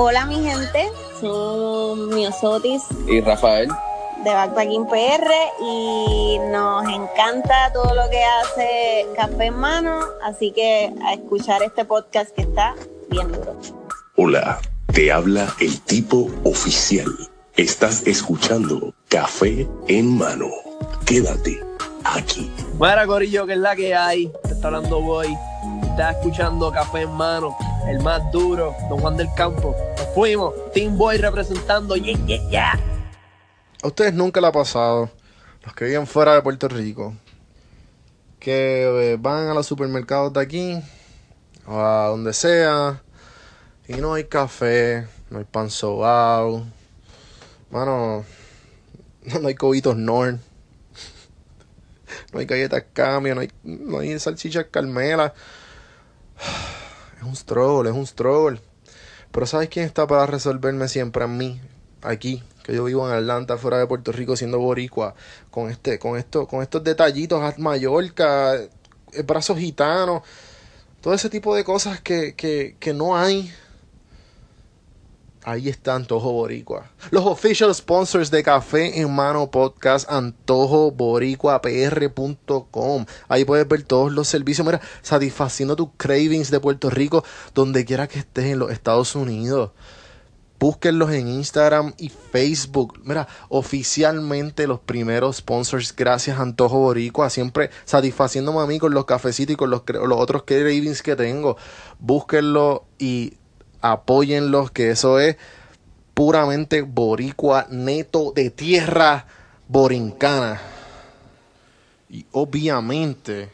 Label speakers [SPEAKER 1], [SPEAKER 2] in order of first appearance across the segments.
[SPEAKER 1] Hola mi gente, son Miosotis
[SPEAKER 2] y Rafael
[SPEAKER 1] de Backpacking PR y nos encanta todo lo que hace Café en Mano, así que a escuchar este podcast que está bien duro.
[SPEAKER 3] Hola, te habla el tipo oficial. Estás escuchando Café en Mano. Quédate aquí.
[SPEAKER 2] Buena Corillo, que es la que hay. Te está hablando Boy. Estás escuchando Café en Mano, el más duro, Don Juan del Campo. Nos fuimos, Team Boy representando. Yeah, yeah.
[SPEAKER 4] A ustedes nunca le ha pasado, los que viven fuera de Puerto Rico, que eh, van a los supermercados de aquí o a donde sea y no hay café, no hay pan sobao, mano, no hay cobitos Norn, no hay galletas cambio, no hay, no salchichas carmela. Es un struggle, es un struggle. Pero ¿sabes quién está para resolverme siempre a mí? Aquí, que yo vivo en Atlanta, fuera de Puerto Rico, siendo boricua, con este, con esto, con estos detallitos, Mallorca, el brazo gitano, todo ese tipo de cosas que, que, que no hay. Ahí está Antojo Boricua. Los official sponsors de Café en Mano Podcast, antojoboricuapr.com. Ahí puedes ver todos los servicios, mira, satisfaciendo tus cravings de Puerto Rico, donde quiera que estés en los Estados Unidos. Búsquenlos en Instagram y Facebook. Mira, oficialmente los primeros sponsors, gracias Antojo Boricua, siempre satisfaciéndome a mí con los cafecitos y con los, los otros cravings que tengo. Búsquenlo y apóyenlos, que eso es puramente boricua, neto de tierra borincana. Y obviamente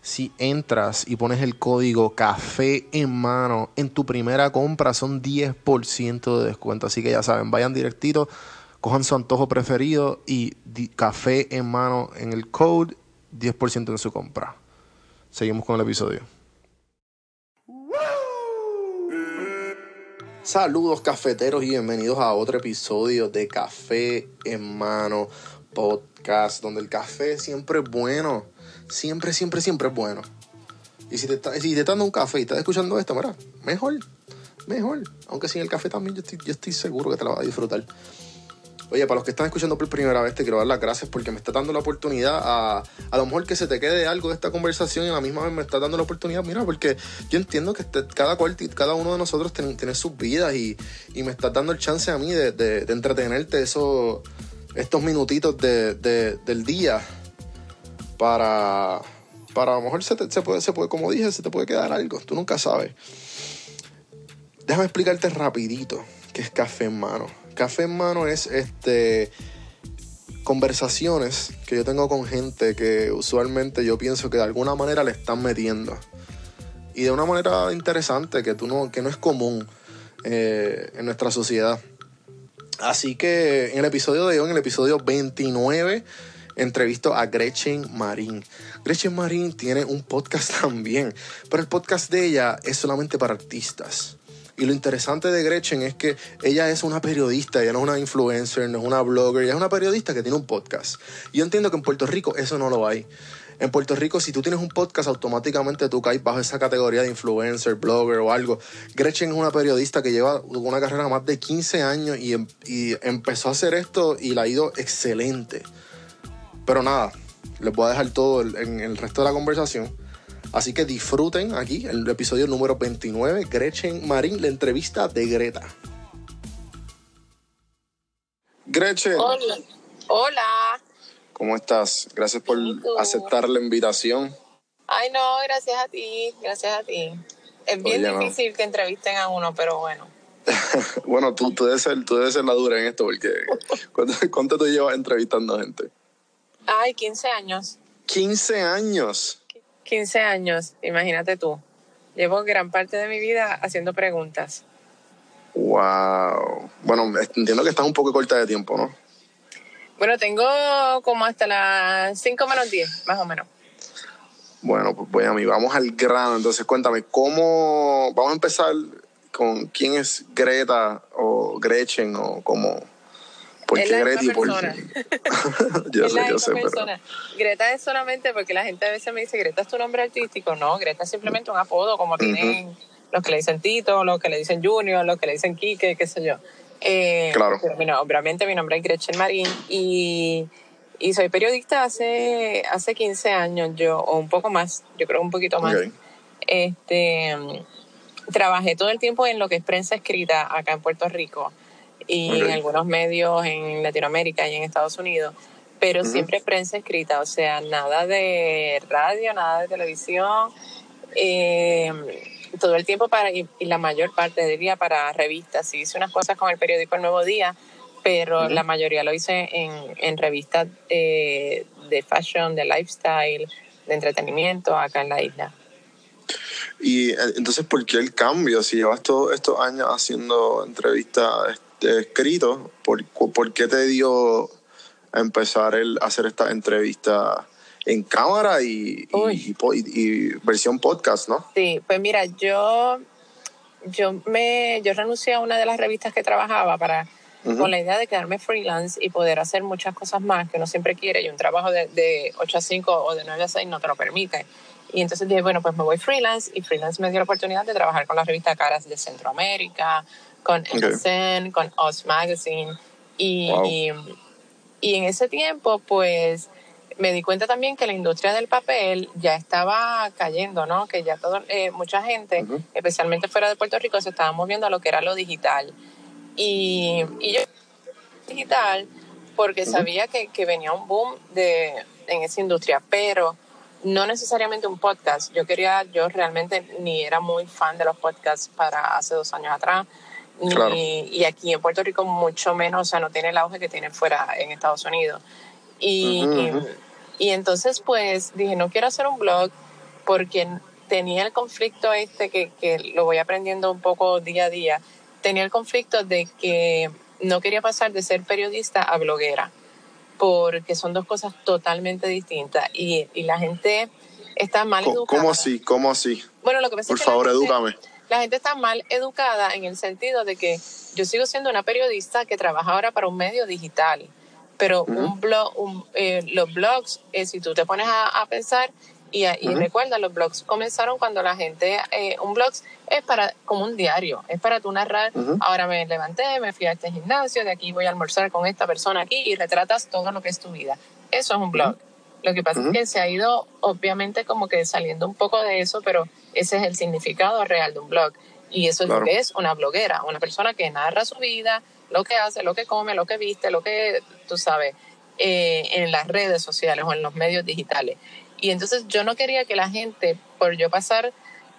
[SPEAKER 4] si entras y pones el código café en mano en tu primera compra son 10% de descuento. Así que ya saben, vayan directito, cojan su antojo preferido y café en mano en el code, 10% en su compra. Seguimos con el episodio. Saludos cafeteros y bienvenidos a otro episodio de Café en Mano Podcast, donde el café siempre es bueno siempre, siempre, siempre es bueno. Y si te, está, si te está dando un café y estás escuchando esto, mira, mejor, mejor. Aunque sin el café también yo estoy, yo estoy seguro que te la vas a disfrutar. Oye, para los que están escuchando por primera vez, te quiero dar las gracias porque me está dando la oportunidad a, a lo mejor que se te quede algo de esta conversación y a la misma vez me está dando la oportunidad, mira, porque yo entiendo que este, cada, cual, cada uno de nosotros tiene, sus vidas y, y, me estás dando el chance a mí de, de, entretenerte esos, estos minutitos de, del día para, para a lo mejor se, se, puede, se puede, como dije, se te puede quedar algo, tú nunca sabes. Déjame explicarte rapidito qué es café en mano. Café en mano es este conversaciones que yo tengo con gente que usualmente yo pienso que de alguna manera le están metiendo. Y de una manera interesante que, tú no, que no es común eh, en nuestra sociedad. Así que en el episodio de hoy, en el episodio 29, entrevisto a Gretchen Marín. Gretchen Marín tiene un podcast también, pero el podcast de ella es solamente para artistas. Y lo interesante de Gretchen es que ella es una periodista, ella no es una influencer, no es una blogger, ella es una periodista que tiene un podcast. Y yo entiendo que en Puerto Rico eso no lo hay. En Puerto Rico, si tú tienes un podcast, automáticamente tú caes bajo esa categoría de influencer, blogger o algo. Gretchen es una periodista que lleva una carrera más de 15 años y, em, y empezó a hacer esto y la ha ido excelente. Pero nada, les voy a dejar todo en el resto de la conversación. Así que disfruten aquí el episodio número 29, Gretchen Marín, la entrevista de Greta. Gretchen.
[SPEAKER 5] Hola. Hola.
[SPEAKER 4] ¿Cómo estás? Gracias por aceptar la invitación.
[SPEAKER 5] Ay, no, gracias a ti, gracias a ti. Es bien difícil que entrevisten a uno, pero bueno.
[SPEAKER 4] bueno, tú, tú, debes ser, tú debes ser la dura en esto, porque ¿cuánto, ¿cuánto tú llevas entrevistando gente?
[SPEAKER 5] Ay, 15 años.
[SPEAKER 4] 15 años.
[SPEAKER 5] 15 años, imagínate tú. Llevo gran parte de mi vida haciendo preguntas.
[SPEAKER 4] Wow. Bueno, entiendo que estás un poco corta de tiempo, ¿no?
[SPEAKER 5] Bueno, tengo como hasta las 5 menos 10, más o menos.
[SPEAKER 4] Bueno, pues voy a mí, vamos al grano. Entonces, cuéntame, ¿cómo vamos a empezar con quién es Greta o Gretchen o cómo,
[SPEAKER 5] es la Greta persona. yo es sé, la yo sé, persona. Greta es solamente porque la gente a veces me dice, Greta es tu nombre artístico. No, Greta es simplemente un apodo, como tienen los que le dicen Tito, los que le dicen Junior, los que le dicen Quique, qué sé yo. Eh,
[SPEAKER 4] claro.
[SPEAKER 5] Pero, obviamente mi nombre es Gretchen Marín y, y, soy periodista hace, hace 15 años, yo, o un poco más, yo creo un poquito más. Este, trabajé todo el tiempo en lo que es prensa escrita acá en Puerto Rico y en algunos medios en Latinoamérica y en Estados Unidos, pero siempre prensa escrita, o sea, nada de radio, nada de televisión. Eh, todo el tiempo para, y, la mayor parte del día para revistas. Sí hice unas cosas con el periódico El Nuevo Día, pero la mayoría lo hice en, en revistas eh, de fashion, de lifestyle, de entretenimiento acá en la isla.
[SPEAKER 4] Y eh, entonces, ¿por qué el cambio? Si llevas todos estos años haciendo entrevistas este, escritos, ¿por, ¿por qué te dio a empezar el, a hacer esta entrevista en cámara y, y, versión podcast, ¿no?
[SPEAKER 5] Sí, pues mira, yo, yo, me, yo renuncié a una de las revistas que trabajaba para, con la idea de quedarme freelance y poder hacer muchas cosas más que uno siempre quiere y un trabajo de, de 8 a 5 o de 9 a 6 no te lo permite. Y entonces dije, bueno, pues me voy freelance y freelance me dio la oportunidad de trabajar con la revista Caras de Centroamérica, con MSN, con Oz Magazine. Y, y, y, en ese tiempo, pues me di cuenta también que la industria del papel ya estaba cayendo, ¿no? Que ya todo, eh, mucha gente, especialmente fuera de Puerto Rico, se estaba moviendo a lo que era lo digital. Y, y yo digital porque sabía que, que, venía un boom de, en esa industria, pero no necesariamente un podcast. Yo quería, yo realmente ni era muy fan de los podcasts para hace dos años atrás. Y aquí en Puerto Rico mucho menos, o sea, no tiene el auge que tiene fuera en Estados Unidos. Y, y, entonces pues dije, no quiero hacer un blog porque tenía el conflicto este que, que lo voy aprendiendo un poco día a día, tenía el conflicto de que no quería pasar de ser periodista a bloguera porque son dos cosas totalmente distintas y, y la gente está mal educada.
[SPEAKER 4] ¿Cómo así? ¿Cómo así?
[SPEAKER 5] Bueno, lo que pasa
[SPEAKER 4] Por favor, edúcame.
[SPEAKER 5] La gente está mal educada en el sentido de que yo sigo siendo una periodista que trabaja ahora para un medio digital, pero un blog, eh, los blogs, eh, si tú te pones a, a pensar, y, y recuerda, los blogs comenzaron cuando la gente, eh, un blog es para como un diario, es para tú narrar, ahora me levanté, me fui a este gimnasio, de aquí voy a almorzar con esta persona aquí y retratas todo lo que es tu vida. Eso es un blog. Lo que pasa es que se ha ido obviamente como que saliendo un poco de eso, pero ese es el significado real de un blog. Y eso es lo que es una bloguera, una persona que narra su vida, lo que hace, lo que come, lo que viste, lo que tú sabes, eh, en las redes sociales o en los medios digitales. Y entonces yo no quería que la gente, por yo pasar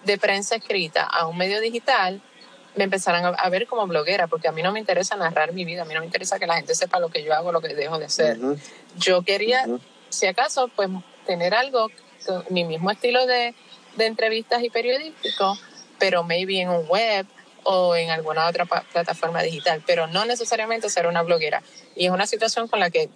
[SPEAKER 5] de prensa escrita a un medio digital, me empezaran a, ver como bloguera, porque a mí no me interesa narrar mi vida, a mí no me interesa que la gente sepa lo que yo hago, lo que dejo de hacer. Yo quería, si acaso, pues tener algo, mi mismo estilo de, de entrevistas y periodístico, pero maybe en un web o en alguna otra plataforma digital, pero no necesariamente ser una bloguera. Y es una situación con la que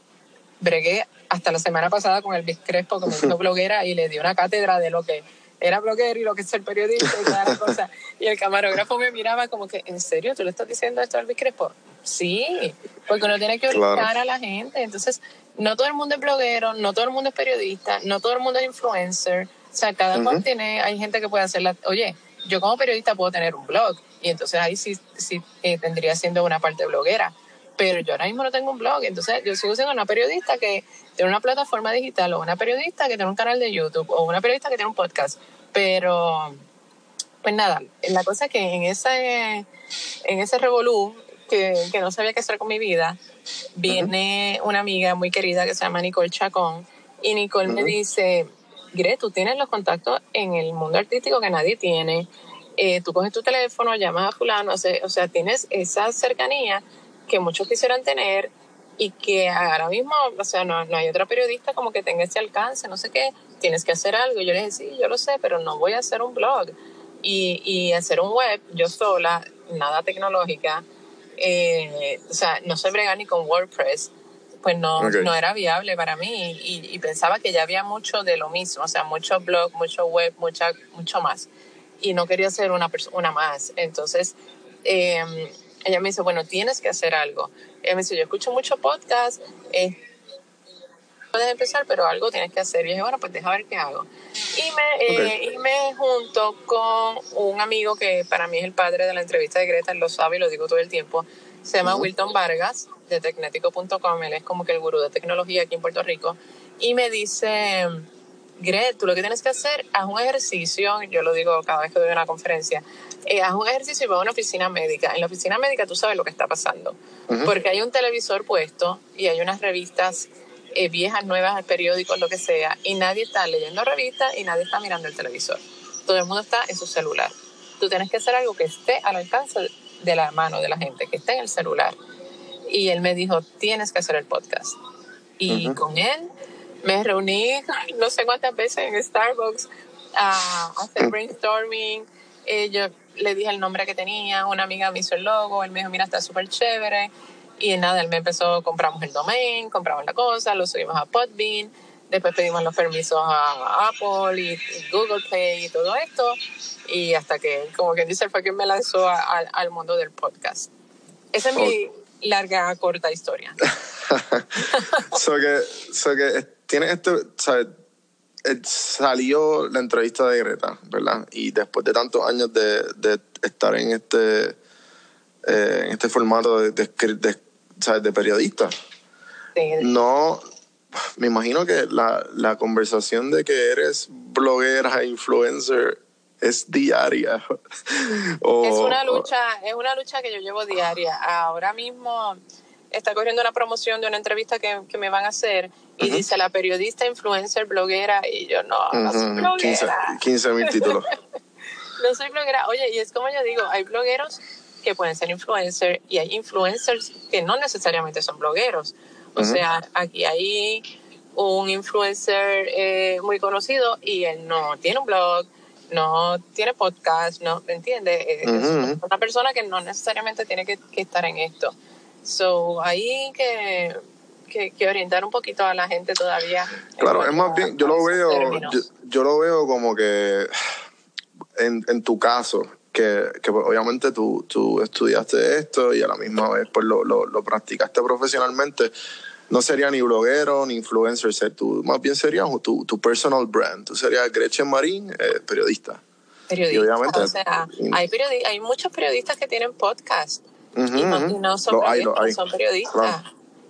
[SPEAKER 5] bregué hasta la semana pasada con el Crespo, como dijo bloguera, y le di una cátedra de lo que era bloguero y lo que es ser periodista y toda la cosa. Y el camarógrafo me miraba como que, ¿en serio tú le estás diciendo esto a Elvis Crespo? Sí, porque uno tiene que orientar a la gente. Entonces, no todo el mundo es bloguero, no todo el mundo es periodista, no todo el mundo es influencer. O sea, cada cual tiene, hay gente que puede hacerla. Oye, yo como periodista puedo tener un blog y entonces ahí sí, sí eh, tendría siendo una parte bloguera pero yo ahora mismo no tengo un blog, entonces yo sigo siendo una periodista que tiene una plataforma digital o una periodista que tiene un canal de YouTube o una periodista que tiene un podcast, pero pues nada, la cosa es que en ese, en ese revolú que, que no sabía qué hacer con mi vida, viene una amiga muy querida que se llama Nicole Chacón y Nicole me dice, Gre, tú tienes los contactos en el mundo artístico que nadie tiene, eh, tú coges tu teléfono, llamas a fulano, o sea, tienes esa cercanía que muchos quisieran tener y que ahora mismo, o sea, no, no, hay otra periodista como que tenga ese alcance, no sé qué, tienes que hacer algo. Yo le dije, sí, yo lo sé, pero no voy a hacer un blog y, y hacer un web yo sola, nada tecnológica, eh, o sea, no sé bregar ni con WordPress, pues no, no era viable para mí y, y, pensaba que ya había mucho de lo mismo, o sea, mucho blog, mucho web, mucha, mucho más. Y no quería ser una, una más. Entonces, eh, ella me dice, bueno, tienes que hacer algo. Ella me dice, yo escucho mucho podcast, eh, puedes empezar, pero algo tienes que hacer. Y dije, bueno, pues deja ver qué hago. Y me, eh, y me junto con un amigo que para mí es el padre de la entrevista de Greta, él lo sabe y lo digo todo el tiempo. Se llama Wilton Vargas, de tecnético.com. Él es como que el gurú de tecnología aquí en Puerto Rico. Y me dice, Gret, tú lo que tienes que hacer, haz un ejercicio, yo lo digo cada vez que doy una conferencia, eh, haz un ejercicio y va a una oficina médica. En la oficina médica tú sabes lo que está pasando, porque hay un televisor puesto y hay unas revistas eh, viejas, nuevas, periódicos, lo que sea, y nadie está leyendo revistas y nadie está mirando el televisor. Todo el mundo está en su celular. Tú tienes que hacer algo que esté al alcance de la mano de la gente, que esté en el celular. Y él me dijo, tienes que hacer el podcast. Y con él me reuní no sé cuántas veces en Starbucks a hacer brainstorming. Eh, yo le dije el nombre que tenía, una amiga me hizo el logo, él me dijo, mira, está súper chévere. Y nada, él me empezó, compramos el domain, compramos la cosa, lo subimos a Podbean, después pedimos los permisos a Apple y, Google Play y todo esto. Y hasta que, como quien dice, fue quien me lanzó al mundo del podcast. Esa es mi larga, corta historia.
[SPEAKER 4] so que, so que tiene este, ¿sabes? Eh, salió la entrevista de Greta, ¿verdad? Y después de tantos años de, de estar en este, eh, en este formato de, de, ¿sabes? de periodista, no, me imagino que la, la conversación de que eres bloguera, influencer, es diaria.
[SPEAKER 5] es una lucha, es una lucha que yo llevo diaria. Ahora mismo está corriendo una promoción de una entrevista que, que me van a hacer y dice la periodista, influencer, bloguera, y yo no, no soy bloguera.
[SPEAKER 4] 15 mil títulos.
[SPEAKER 5] no soy bloguera. Oye, y es como yo digo, hay blogueros que pueden ser influencers y hay influencers que no necesariamente son blogueros. O sea, aquí hay un influencer eh, muy conocido y él no tiene un blog, no tiene podcast, no, ¿me entiendes? Es una persona que no necesariamente tiene que, que estar en esto. So, ahí que, que, orientar un poquito a la gente todavía.
[SPEAKER 4] Claro, es más bien, yo lo veo, yo, lo veo como que en, en tu caso, que, que pues, obviamente tú, tú, estudiaste esto y a la misma vez pues lo, lo, lo, practicaste profesionalmente, no sería ni bloguero ni influencer, tú. Más bien serías tu, tu personal brand, tú serías Gretchen Marín, eh, periodista.
[SPEAKER 5] Periodista, obviamente, o sea, hay, hay muchos periodistas que tienen podcast. Y, no, son, son periodistas.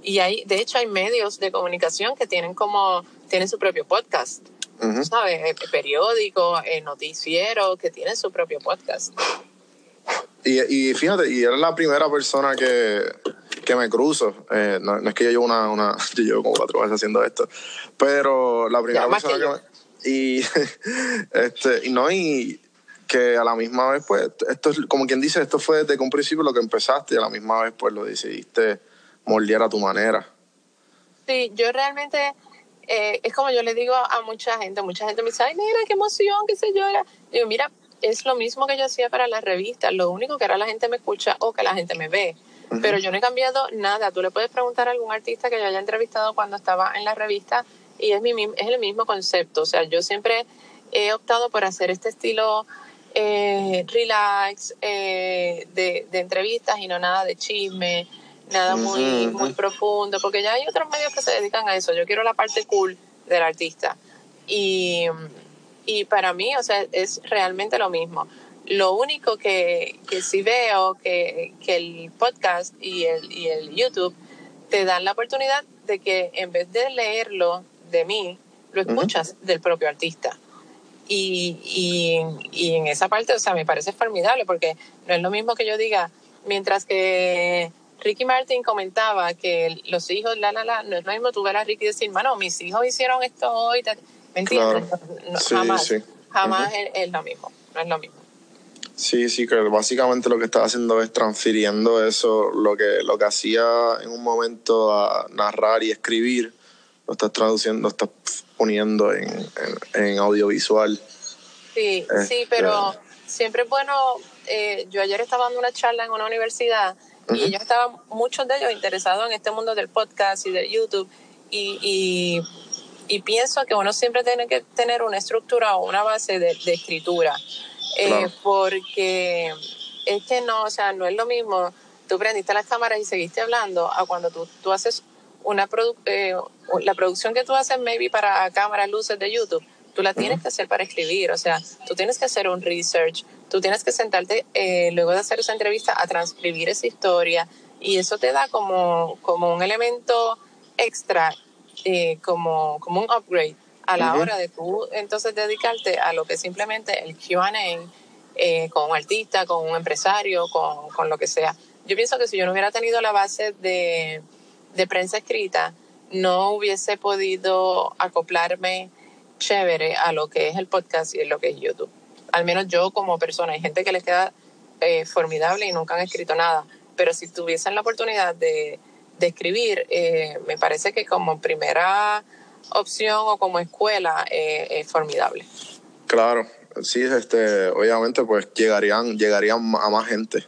[SPEAKER 5] Y hay, de hecho, hay medios de comunicación que tienen como, tienen su propio podcast. ¿Sabes? Eh, periódico, eh, noticiero, que tienen su propio podcast.
[SPEAKER 4] Y, y fíjate, y eres la primera persona que, que me cruzo. Eh, no, es que yo llevo una, una, yo llevo como cuatro meses haciendo esto, pero la primera persona que, me, y este, y no, y que a la misma vez, pues, esto es, como quien dice, esto fue desde un principio lo que empezaste y a la misma vez, pues, lo decidiste moldear a tu manera.
[SPEAKER 5] Sí, yo realmente, eh, es como yo le digo a mucha gente, mucha gente me dice, ay, mira, qué emoción, qué sé yo. Digo, mira, es lo mismo que yo hacía para las revistas, lo único que ahora la gente me escucha o que la gente me ve. Pero yo no he cambiado nada. Tú le puedes preguntar a algún artista que yo haya entrevistado cuando estaba en la revista y es, mi, es el mismo concepto. O sea, yo siempre he optado por hacer este estilo eh, relax, eh, de, entrevistas y no nada de chisme, nada muy, muy profundo, porque ya hay otros medios que se dedican a eso. Yo quiero la parte cool del artista. Y, y para mí, o sea, es realmente lo mismo. Lo único que, que sí veo que, que el podcast y el, y el YouTube te dan la oportunidad de que en vez de leerlo de mí, lo escuchas del propio artista. Y, y, y, en esa parte, o sea, me parece formidable porque no es lo mismo que yo diga, mientras que Ricky Martin comentaba que los hijos, la, la, la, no es lo mismo tú ver a Ricky decir, mano, mis hijos hicieron esto hoy, ¿me entiendes? jamás, jamás es, lo mismo, no es lo mismo.
[SPEAKER 4] Sí, sí, que básicamente lo que estás haciendo es transfiriendo eso, lo que, lo que hacía en un momento a narrar y escribir, lo estás traduciendo, lo estás poniendo en, en, audiovisual.
[SPEAKER 5] Sí, sí, este, pero siempre es bueno. Eh, yo ayer estaba dando una charla en una universidad y ellos estaban, muchos de ellos interesados en este mundo del podcast y del YouTube. Y, y, y, pienso que uno siempre tiene que tener una estructura o una base de, de escritura. Eh, porque es que no, o sea, no es lo mismo. Tú prendiste las cámaras y seguiste hablando a cuando tú, tú haces una produ eh, la producción que tú haces maybe para cámaras, luces de YouTube, tú la tienes que hacer para escribir, o sea, tú tienes que hacer un research, tú tienes que sentarte eh, luego de hacer esa entrevista a transcribir esa historia y eso te da como, como un elemento extra, eh, como, como un upgrade a la hora de tú entonces dedicarte a lo que es simplemente el QA eh, con un artista, con un empresario, con, con, lo que sea. Yo pienso que si yo no hubiera tenido la base de, de prensa escrita, no hubiese podido acoplarme chévere a lo que es el podcast y lo que es YouTube. Al menos yo como persona. Hay gente que les queda eh, formidable y nunca han escrito nada. Pero si tuviesen la oportunidad de, de escribir, eh, me parece que como primera opción o como escuela eh, es formidable.
[SPEAKER 4] Claro, sí, este, obviamente pues llegarían, llegarían a más gente.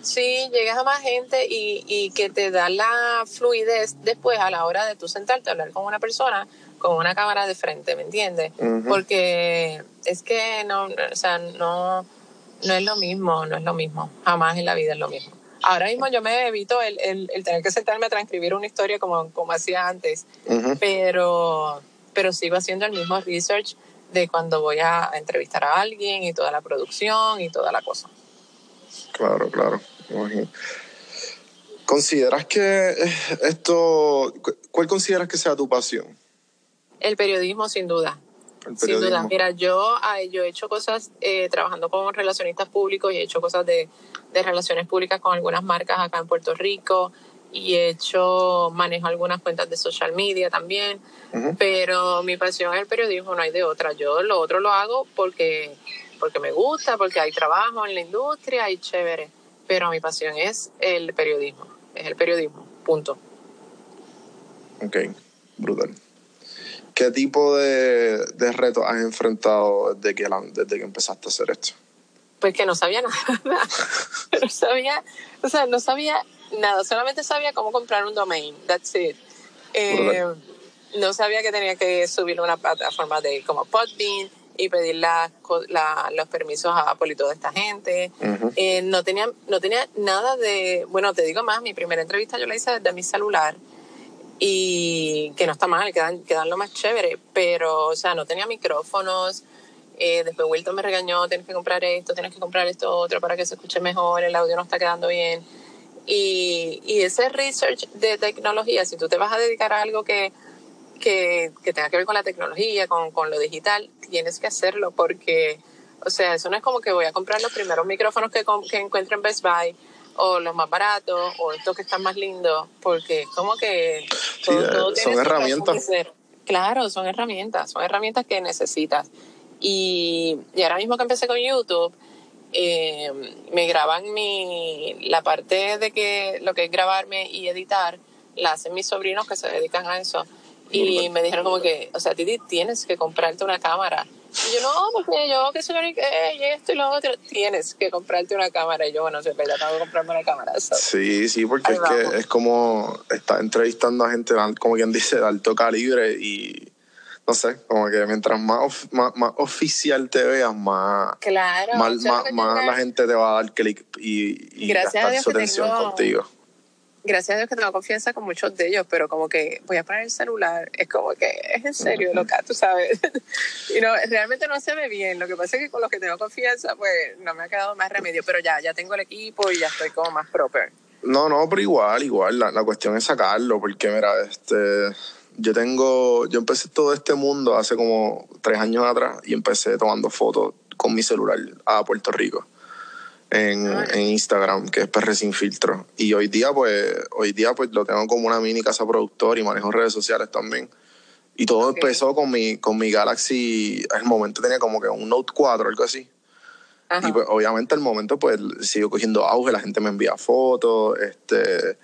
[SPEAKER 5] Sí, llegas a más gente y, y que te da la fluidez después a la hora de tú sentarte a hablar con una persona con una cámara de frente, ¿me entiendes? Porque es que no, o sea, no, no es lo mismo, no es lo mismo, jamás en la vida es lo mismo. Ahora mismo yo me evito el, el, el tener que sentarme a transcribir una historia como, como hacía antes, pero, pero sigo haciendo el mismo research de cuando voy a entrevistar a alguien y toda la producción y toda la cosa.
[SPEAKER 4] Claro, claro. ¿Consideras que esto, cuál consideras que sea tu pasión?
[SPEAKER 5] El periodismo, sin duda. Sin duda. Mira, yo, yo he hecho cosas eh, trabajando con relacionistas públicos y he hecho cosas de, de, relaciones públicas con algunas marcas acá en Puerto Rico y he hecho, manejo algunas cuentas de social media también, pero mi pasión es el periodismo, no hay de otra. Yo lo otro lo hago porque, porque me gusta, porque hay trabajo en la industria y chévere, pero mi pasión es el periodismo, es el periodismo, punto.
[SPEAKER 4] Ok, brutal. ¿Qué tipo de, de retos has enfrentado desde que, desde que empezaste a hacer esto?
[SPEAKER 5] Pues que no sabía nada. no sabía, o sea, no sabía nada. Solamente sabía cómo comprar un domain. That's it. Eh, no sabía que tenía que subir una plataforma de como Podbean y pedir la, la, los permisos a Apple y toda esta gente. eh, no, tenía, no tenía nada de... Bueno, te digo más, mi primera entrevista yo la hice desde mi celular y que no está mal, quedan, quedan lo más chévere, pero, o sea, no tenía micrófonos. Eh, después Wilton me regañó, tienes que comprar esto, tienes que comprar esto otro para que se escuche mejor, el audio no está quedando bien. Y, y ese research de tecnología, si tú te vas a dedicar a algo que, que, que tenga que ver con la tecnología, con, con lo digital, tienes que hacerlo porque, o sea, eso no es como que voy a comprar los primeros micrófonos que, que encuentro en Best Buy o los más baratos o estos que están más lindos, porque como que
[SPEAKER 4] todo, son herramientas.
[SPEAKER 5] Claro, son herramientas, son herramientas que necesitas. Y, y ahora mismo que empecé con YouTube, eh, me graban mi, la parte de que lo que es grabarme y editar, la hacen mis sobrinos que se dedican a eso. Y me dijeron como que, o sea, Titi, tienes que comprarte una cámara y yo, no, porque yo que soy y esto y lo otro, tienes que comprarte una cámara. Y yo, bueno, es verdad, tengo que comprarme una cámara.
[SPEAKER 4] Sí, sí, porque es que es como estar entrevistando a gente, como quien dice, de alto calibre y no sé, como que mientras más, más, oficial te veas, más,
[SPEAKER 5] claro,
[SPEAKER 4] más, más, la gente te va a dar clic y, y
[SPEAKER 5] Gracias
[SPEAKER 4] su atención contigo
[SPEAKER 5] gracias a Dios que tengo confianza con muchos de ellos, pero como que voy a poner el celular, es como que es en serio, loca, tú sabes. y no, realmente no se ve bien. Lo que pasa es que con los que tengo confianza, pues no me ha quedado más remedio, pero ya, ya tengo el equipo y ya estoy como más proper.
[SPEAKER 4] No, no, pero igual, igual, la, la cuestión es sacarlo, porque mira, este, yo tengo, yo empecé todo este mundo hace como tres años atrás y empecé tomando fotos con mi celular a Puerto Rico en, en, Instagram, que es PR Sin Filtro. Y hoy día, pues, hoy día, pues, lo tengo como una mini casa productor y manejo redes sociales también. Y todo empezó con mi, con mi Galaxy, el momento tenía como que un Note 4, algo así. Y pues, obviamente al momento pues sigo cogiendo auge, la gente me envía fotos, este,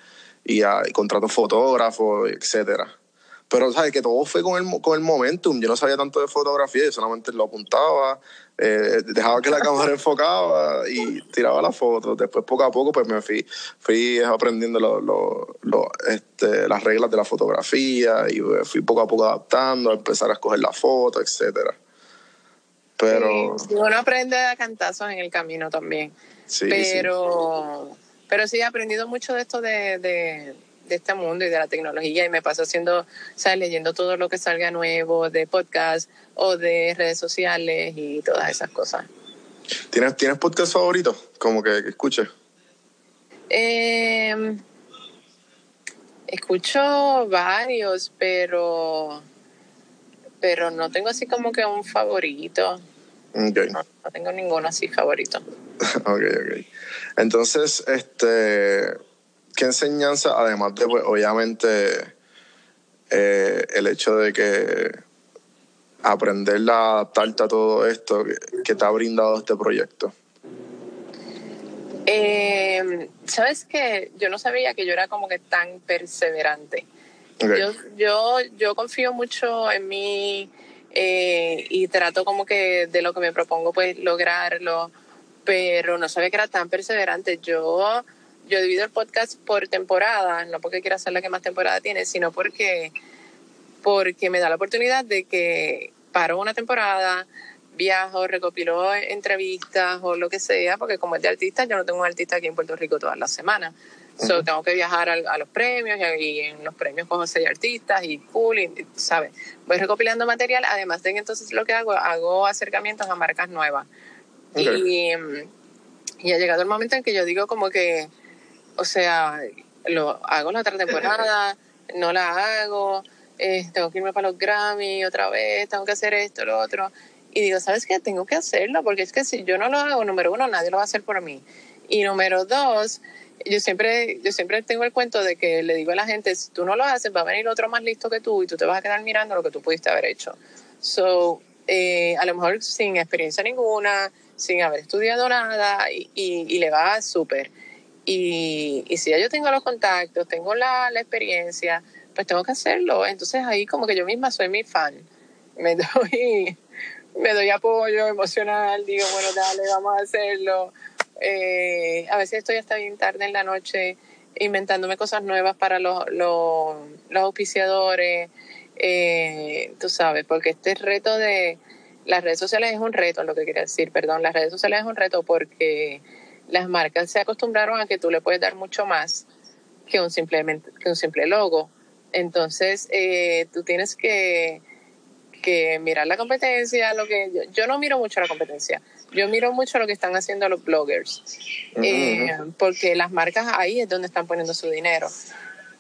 [SPEAKER 4] y, y contrato fotógrafos, etcétera. Pero, ¿sabes? Que todo fue con el, con el momentum. Yo no sabía tanto de fotografía, yo solamente lo apuntaba, eh, dejaba que la cámara enfocaba y tiraba la foto. Después, poco a poco, pues me fui, fui aprendiendo lo, lo, este, las reglas de la fotografía y fui poco a poco adaptando, a empezar a escoger la foto, etcétera. Pero...
[SPEAKER 5] Sí, uno aprende a cantazos en el camino también. Sí, pero, sí. pero sí, he aprendido mucho de esto de de este mundo y de la tecnología y me paso haciendo, o sea, leyendo todo lo que salga nuevo de podcast o de redes sociales y todas esas cosas.
[SPEAKER 4] ¿Tienes, ¿tienes podcast favorito? Como que, que escuches.
[SPEAKER 5] Eh, escucho varios, pero pero no tengo así como que un favorito. No, no tengo ninguno así favorito.
[SPEAKER 4] Ok, ok. Entonces, este, ¿qué enseñanza, además de, pues, obviamente, eh, el hecho de que aprender a adaptarte a todo esto, que, que te ha brindado este proyecto?
[SPEAKER 5] Eh, ¿Sabes qué? Yo no sabía que yo era como que tan perseverante. Yo, yo, yo confío mucho en mí eh, y trato como que de lo que me propongo pues lograrlo, pero no sabía que era tan perseverante. Yo, yo divido el podcast por temporada, no porque quiera ser la que más temporada tiene, sino porque, porque me da la oportunidad de que paro una temporada, viajo, recopilo entrevistas o lo que sea, porque como es de artista, yo no tengo un artista aquí en Puerto Rico todas las semanas. So, tengo que viajar a, los premios y, y en los premios cojo seis artistas y cool, y, ¿sabes? Voy recopilando material, además de que entonces lo que hago, hago acercamientos a marcas nuevas. Y, y ha llegado el momento en que yo digo como que, o sea, lo hago la otra temporada, no la hago, eh, tengo que irme para los Grammy otra vez, tengo que hacer esto, lo otro. Y digo, ¿sabes qué? Tengo que hacerlo, porque es que si yo no lo hago, número uno, nadie lo va a hacer por mí. Y número dos, yo siempre, yo siempre tengo el cuento de que le digo a la gente, si tú no lo haces, va a venir otro más listo que tú y tú te vas a quedar mirando lo que tú pudiste haber hecho. So, eh, a lo mejor sin experiencia ninguna, sin haber estudiado nada y, y, y le va súper. Y, y si ya yo tengo los contactos, tengo la, la experiencia, pues tengo que hacerlo. Entonces ahí como que yo misma soy mi fan. Me doy, me doy apoyo emocional, digo, bueno, dale, vamos a hacerlo. Eh, a veces estoy hasta bien tarde en la noche inventándome cosas nuevas para los, los, los auspiciadores, eh, tú sabes, porque este reto de las redes sociales es un reto, lo que quería decir, perdón, las redes sociales es un reto porque las marcas se acostumbraron a que tú le puedes dar mucho más que un, simplemente, que un simple logo. Entonces, eh, tú tienes que, que mirar la competencia, lo que yo, yo, no miro mucho la competencia, yo miro mucho lo que están haciendo los bloggers, uh -huh. eh, porque las marcas ahí es donde están poniendo su dinero.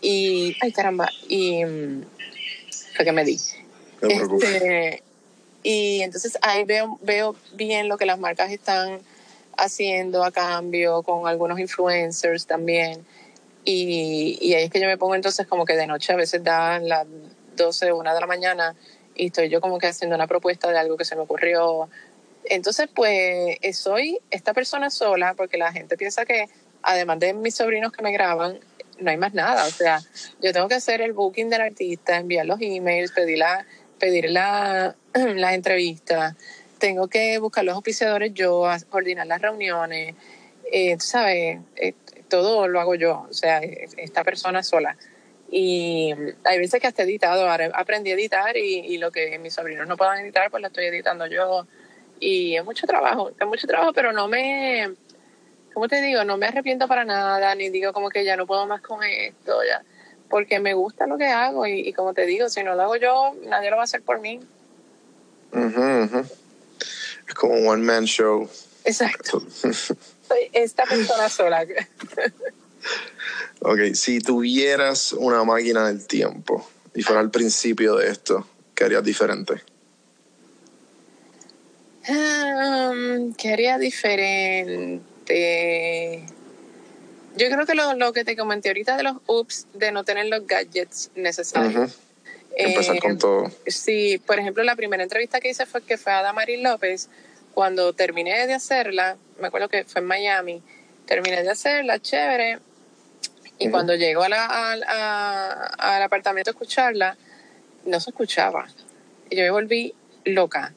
[SPEAKER 5] Y, ay caramba, y fue que me di.
[SPEAKER 4] No
[SPEAKER 5] este, y entonces ahí veo, veo bien lo que las marcas están haciendo a cambio con algunos influencers también. Y, y ahí es que yo me pongo entonces como que de noche a veces dan las 12, 1 de la mañana y estoy yo como que haciendo una propuesta de algo que se me ocurrió. Entonces, pues soy esta persona sola porque la gente piensa que además de mis sobrinos que me graban, no hay más nada. O sea, yo tengo que hacer el booking del artista, enviar los emails, pedir la, pedir la, las entrevistas, tengo que buscar los auspiciadores yo, coordinar las reuniones, eh, ¿sabes? Eh, todo lo hago yo, o sea, esta persona sola. Y hay veces que hasta he editado, ahora aprendí a editar y, lo que mis sobrinos no puedan editar, pues lo estoy editando yo. Y es mucho trabajo, es mucho trabajo, pero no me, ¿cómo te digo? No me arrepiento para nada, ni digo como que ya no puedo más con esto, ya, porque me gusta lo que hago y, como te digo, si no lo hago yo, nadie lo va a hacer por mí.
[SPEAKER 4] Uh -huh. Es como un one man show.
[SPEAKER 5] Exacto. Soy esta persona sola.
[SPEAKER 4] ok, si tuvieras una máquina del tiempo y fuera al principio de esto, ¿qué harías diferente?
[SPEAKER 5] Um, ¿Qué haría diferente? Yo creo que lo, lo, que te comenté ahorita de los ups, de no tener los gadgets necesarios.
[SPEAKER 4] Uh -huh. Empezar eh, con todo.
[SPEAKER 5] Sí, por ejemplo, la primera entrevista que hice fue que fue a Damaris López. Cuando terminé de hacerla, me acuerdo que fue en Miami, terminé de hacerla, chévere. Y uh -huh. cuando llegó a la, a, a, al apartamento a escucharla, no se escuchaba. Y yo me volví loca.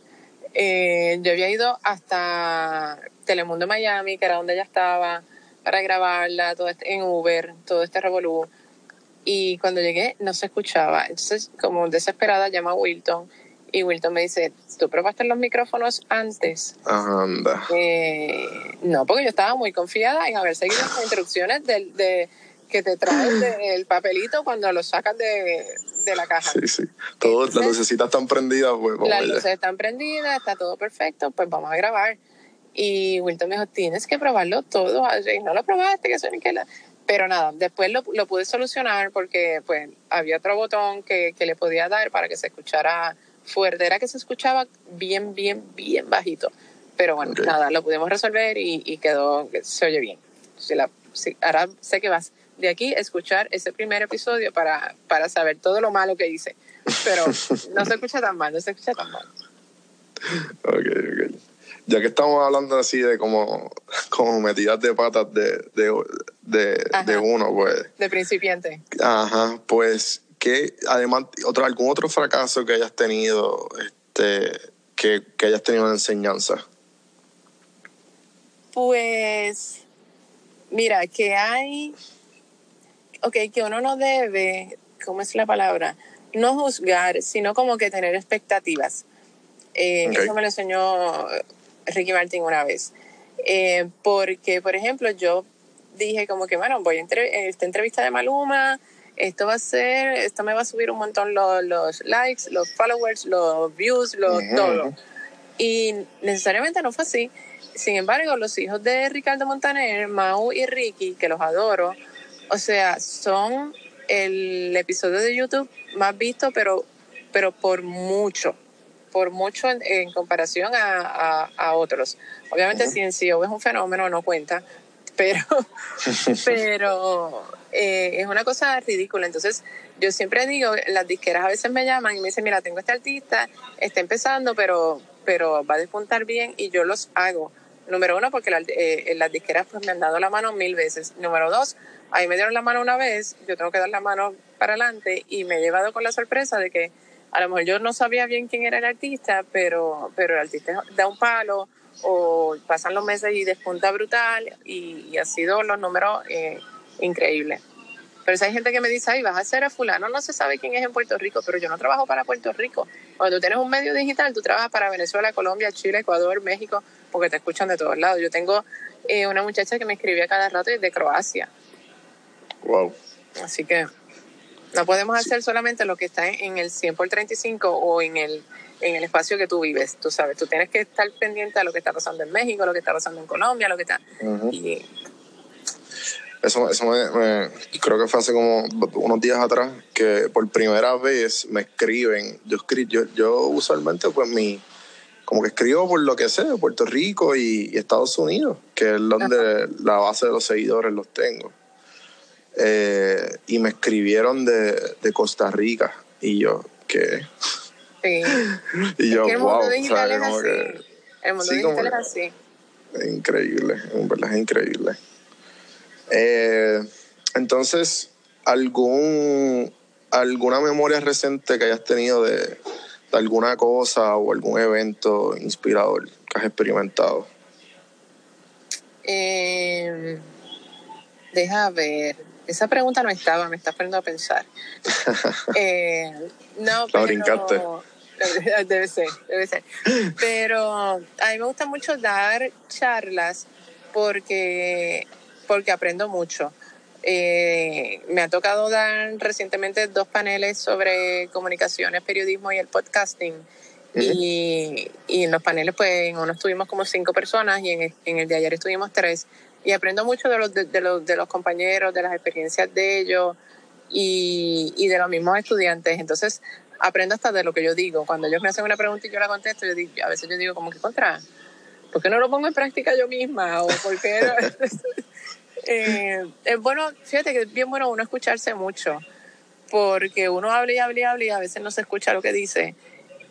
[SPEAKER 5] Eh, yo había ido hasta Telemundo Miami, que era donde ella estaba, para grabarla, todo este, en Uber, todo este revolú. Y cuando llegué no se escuchaba. Entonces, como desesperada, llama a Wilton y Wilton me dice, ¿tú probaste los micrófonos antes?
[SPEAKER 4] Anda.
[SPEAKER 5] Eh, no, porque yo estaba muy confiada en haber seguido las instrucciones de, de, que te trae de- el papelito cuando lo sacas de, de la caja.
[SPEAKER 4] Sí, sí. Todas las lucecitas están prendidas, pues vamos
[SPEAKER 5] Las luces están prendidas, está todo perfecto, pues vamos a grabar. Y Wilton me dijo, tienes que probarlo todo, Ashley, no lo probaste, que ni que la... Pero nada, después lo, lo pude solucionar porque pues había otro botón que, que le podía dar para que se escuchara fuerte. Era que se escuchaba bien, bien, bien bajito. Pero bueno, nada, lo pudimos resolver y, y quedó, se oye bien. Si la- si- ahora sé que vas de aquí a escuchar ese primer episodio para, para saber todo lo malo que hice. Pero no se escucha tan mal, no se escucha tan mal.
[SPEAKER 4] Ok, ok. Ya que estamos hablando así de como, como metidas de patas de, de, de, uno, pues,
[SPEAKER 5] De principiante.
[SPEAKER 4] ajá, pues, que además, otro, algún otro fracaso que hayas tenido, este, que, que hayas tenido en enseñanza.
[SPEAKER 5] Pues, mira, que hay, ok, que uno no debe, ¿cómo es la palabra? No juzgar, sino como que tener expectativas. Eh. Eso me lo enseñó Ricky Martin una vez. Eh, porque, por ejemplo, yo dije como que, bueno, voy a entre- esta entrevista de Maluma, esto va a ser, esto me va a subir un montón los, los likes, los followers, los views, lo,
[SPEAKER 4] Ujú.
[SPEAKER 5] todo. Y necesariamente no fue así. Sin embargo, los hijos de Ricardo Montaner, Mau y Ricky, que los adoro, o sea, son el episodio de YouTube más visto, pero, pero por mucho, por mucho en, en comparación a, a- a otros. Obviamente, si en es un fenómeno, no cuenta, pero, pero eh, es una cosa ridícula. Entonces, yo siempre digo, las disqueras a veces me llaman y me dicen, mira, tengo este artista, está empezando, pero, pero va a despuntar bien y yo los hago. Número uno, porque la- eh, las disqueras pues, me han dado la mano mil veces. Número dos, ahí me dieron la mano una vez, yo tengo que dar la mano para adelante y me he llevado con la sorpresa de que a lo mejor yo no sabía bien quién era el artista, pero, pero el artista da un palo o pasan los meses y despunta brutal y, y ha sido los números eh, increíbles. Pero si hay gente que me dice, ay, vas a ser a fulano, no se sabe quién es en Puerto Rico, pero yo no trabajo para Puerto Rico. Cuando tú tienes un medio digital, tú trabajas para Venezuela, Colombia, Chile, Ecuador, México, porque te escuchan de todos lados. Yo tengo eh, una muchacha que me escribía cada rato de Croacia,
[SPEAKER 4] Wow.
[SPEAKER 5] así que no podemos hacer solamente lo que está en, el 100 por 35 o en el, en el espacio que tú vives, tú sabes. Tú tienes que estar pendiente a lo que está pasando en México, lo que está pasando en Colombia, lo que está... Y
[SPEAKER 4] Eso, eso me, me- creo que fue hace como unos días atrás que por primera vez me escriben. Yo, escri- yo, yo usualmente pues mi, como que escribo por lo que sé, Puerto Rico y, y Estados Unidos, que es donde la base de los seguidores los tengo. Eh, y me escribieron de, de Costa Rica y yo, ¿qué?
[SPEAKER 5] sí.
[SPEAKER 4] Y yo,
[SPEAKER 5] es que el
[SPEAKER 4] wow,
[SPEAKER 5] mundo digital es así.
[SPEAKER 4] que
[SPEAKER 5] El mundo
[SPEAKER 4] Sí,
[SPEAKER 5] digital es así.
[SPEAKER 4] es increíble, en verdad es increíble. Eh, entonces, ¿algún, ¿alguna memoria reciente que hayas tenido de, de alguna cosa o algún evento inspirador que has experimentado?
[SPEAKER 5] Eh, deja ver. Esa pregunta no estaba, me estás poniendo a pensar. Eh, no,
[SPEAKER 4] La brincaste.
[SPEAKER 5] Debe ser, debe ser. Pero a mí me gusta mucho dar charlas porque, porque aprendo mucho. Eh, me ha tocado dar recientemente dos paneles sobre comunicaciones, periodismo y el podcasting. y, y en los paneles, pues en uno estuvimos como cinco personas y en en el de ayer estuvimos tres. Y aprendo mucho de los, de, los, de los compañeros, de las experiencias de ellos y, y de los mismos estudiantes. Entonces, aprendo hasta de lo que yo digo. Cuando ellos me hacen una pregunta y yo la contesto, yo digo, a veces yo digo como que contra, ¿por qué no lo pongo en práctica yo misma? O por qué? Eh, es bueno, fíjate que es bien bueno uno escucharse mucho, porque uno habla y habla y habla y a veces no se escucha lo que dice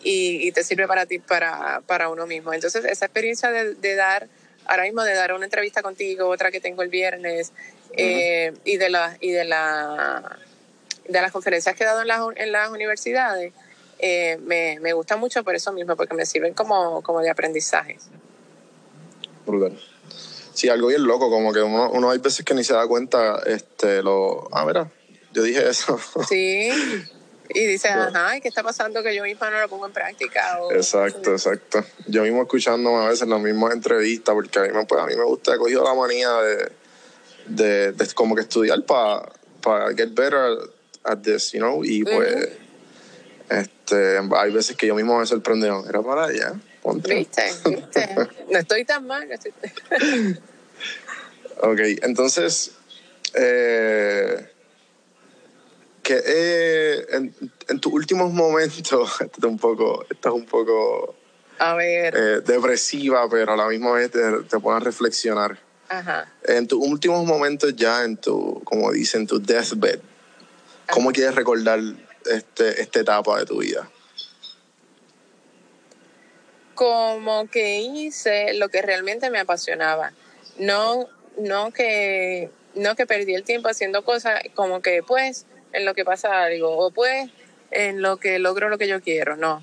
[SPEAKER 5] y, te sirve para ti, para, para uno mismo. Entonces, esa experiencia de dar, ahora mismo de dar una entrevista contigo, otra que tengo el viernes, eh, y de la, y de la de las conferencias que he dado en las, en las universidades, eh, me, me gusta mucho por eso mismo, porque me sirven como, como de aprendizaje.
[SPEAKER 4] Brutal. Sí, algo bien loco, como que uno, uno hay veces que ni se da cuenta, este, lo, ah, mira, yo dije eso.
[SPEAKER 5] Sí. Y dices, ajá, ¿y qué está pasando que yo misma no lo pongo en práctica? O-
[SPEAKER 4] Exacto, exacto. Yo mismo escuchándome a veces las mismas entrevistas, porque a mí me, pues, a mí me gusta, he cogido la manía de, de, de como que estudiar para para get better at this, you know, y pues este, hay veces que yo mismo me sorprendo, era para allá, ponte.
[SPEAKER 5] ¿Viste? ¿Viste? No estoy tan mal. no estoy-
[SPEAKER 4] Ok, entonces, eh, que eh, en, en tus últimos momentos, esto es un poco, estás un poco
[SPEAKER 5] A ver,
[SPEAKER 4] eh, depresiva, pero a la misma vez te, te pone a reflexionar.
[SPEAKER 5] ajá.
[SPEAKER 4] En tus últimos momentos ya, en tu, como dicen, tu deathbed, ¿cómo quieres recordar este, esta etapa de tu vida?
[SPEAKER 5] como que hice lo que realmente me apasionaba. No, no que, no que perdí el tiempo haciendo cosas como que pues en lo que pasa algo o pues en lo que logro lo que yo quiero. No.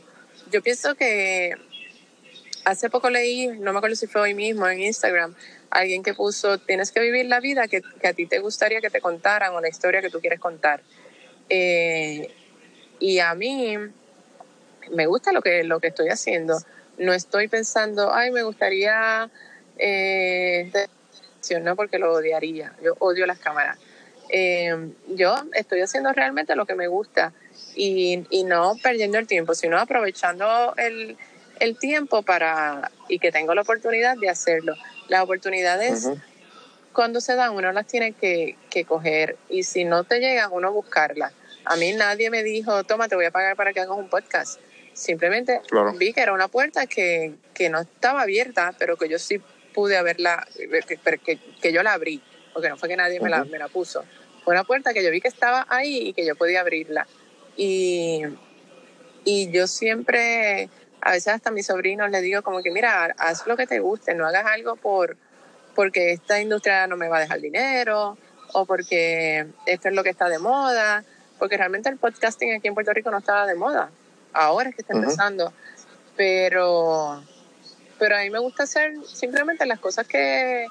[SPEAKER 5] Yo pienso que hace poco leí, no me acuerdo si fue hoy mismo en Instagram, alguien que puso, tienes que vivir la vida que, que a ti te gustaría que te contaran o la historia que tú quieres contar. Eh, y a mí me gusta lo que, lo que estoy haciendo. No estoy pensando, ay, me gustaría, eh, no porque lo odiaría, yo odio las cámaras. Eh, yo estoy haciendo realmente lo que me gusta y, y no perdiendo el tiempo, sino aprovechando el, el tiempo para y que tengo la oportunidad de hacerlo. Las oportunidades cuando se dan uno las tiene que, que coger y si no te llegan uno buscarlas. A mí nadie me dijo, toma, te voy a pagar para que hagas un podcast. Simplemente
[SPEAKER 4] Claro.
[SPEAKER 5] vi que era una puerta que, que no estaba abierta, pero que yo sí pude haberla, que, que, que yo la abrí, porque no fue que nadie me, la, me la puso. Fue una puerta que yo vi que estaba ahí y que yo podía abrirla. Y, y yo siempre, a veces hasta a mis sobrinos les digo como que, mira, haz lo que te guste, no hagas algo por porque esta industria no me va a dejar dinero o porque esto es lo que está de moda, porque realmente el podcasting aquí en Puerto Rico no estaba de moda. Ahora es que está empezando. Pero, pero a mí me gusta hacer simplemente las cosas que,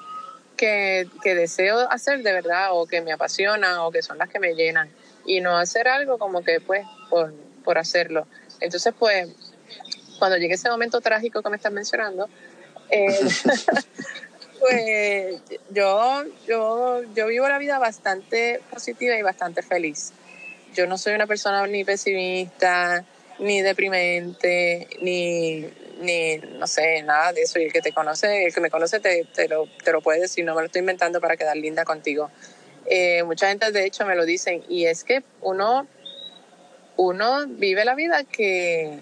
[SPEAKER 5] que, que deseo hacer de verdad o que me apasionan o que son las que me llenan y no hacer algo como que pues por, por hacerlo. Entonces pues cuando llegue ese momento trágico que me estás mencionando, eh, pues yo, yo, yo vivo la vida bastante positiva y bastante feliz. Yo no soy una persona ni pesimista, ni deprimente, ni, ni no sé, nada de eso. Y el que te conoce, el que me conoce te, te, lo, te lo puede decir, no me lo estoy inventando para quedar linda contigo. Eh, mucha gente de hecho me lo dicen y es que uno, uno vive la vida que,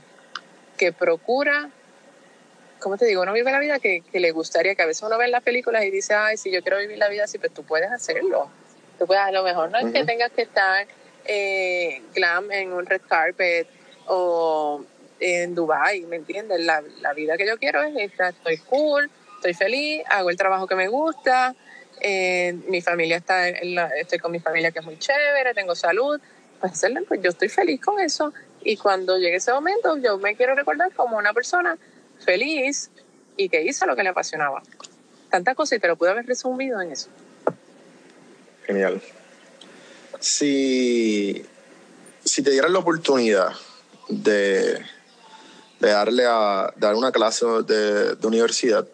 [SPEAKER 5] que procura ¿cómo te digo? Uno vive la vida que, que, le gustaría, que a veces uno ve en las películas y dice, ay, si yo quiero vivir la vida así, pues tú puedes hacerlo. Tú puedes, a lo mejor no es uh -huh. que tengas que estar eh, glam en un red carpet o en Dubai, ¿me entiendes? La, vida que yo quiero es esta, estoy cool, estoy feliz, hago el trabajo que me gusta, eh, mi familia está, en la, estoy con mi familia que es muy chévere, tengo salud, pues pues yo estoy feliz con eso y cuando llegue ese momento yo me quiero recordar como una persona feliz y que hizo lo que le apasionaba. Tantas cosas y te lo pude haber resumido en eso.
[SPEAKER 4] Genial. Si, si te dieran la oportunidad de, de darle a dar una clase de, de universidad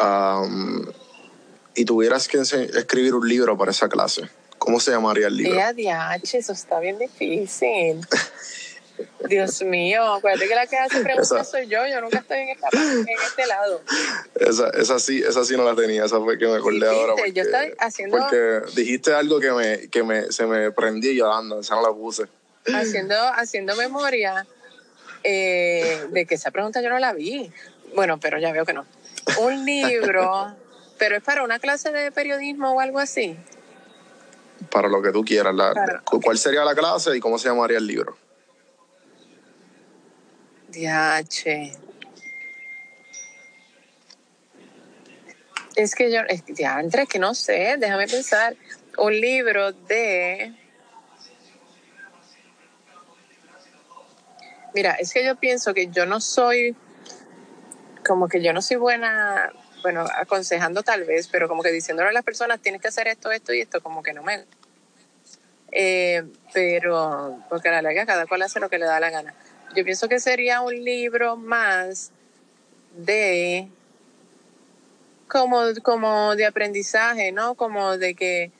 [SPEAKER 4] um, y tuvieras que escribir un libro para esa clase, ¿cómo se llamaría el libro?
[SPEAKER 5] DH, eso está bien difícil. Dios mío, acuérdate que la que hace preguntas soy yo, yo nunca estoy en, esta, en este lado.
[SPEAKER 4] Esa, esa, sí, esa sí no la tenía, esa fue que me acordé ahora. Porque,
[SPEAKER 5] yo estoy haciendo-
[SPEAKER 4] porque dijiste algo que, me, que me, se me prendió y llorando, esa no la puse.
[SPEAKER 5] Haciendo, haciendo memoria eh, de que esa pregunta yo no la vi. Bueno, pero ya veo que no. Un libro, pero es para una clase de periodismo o algo así.
[SPEAKER 4] Para lo que tú quieras. La, ¿Cuál sería la clase y cómo se llamaría el libro?
[SPEAKER 5] DH. Es que yo, es que, diantre, es que no sé, déjame pensar. Un libro de. Mira, es que yo pienso que yo no soy. Como que yo no soy buena. Bueno, aconsejando tal vez, pero como que diciéndole a las personas tienes que hacer esto, esto y esto, como que no me. Eh, pero, porque a la larga cada cual hace lo que le da la gana. Yo pienso que sería un libro más de como, como de aprendizaje, ¿no? Como de que,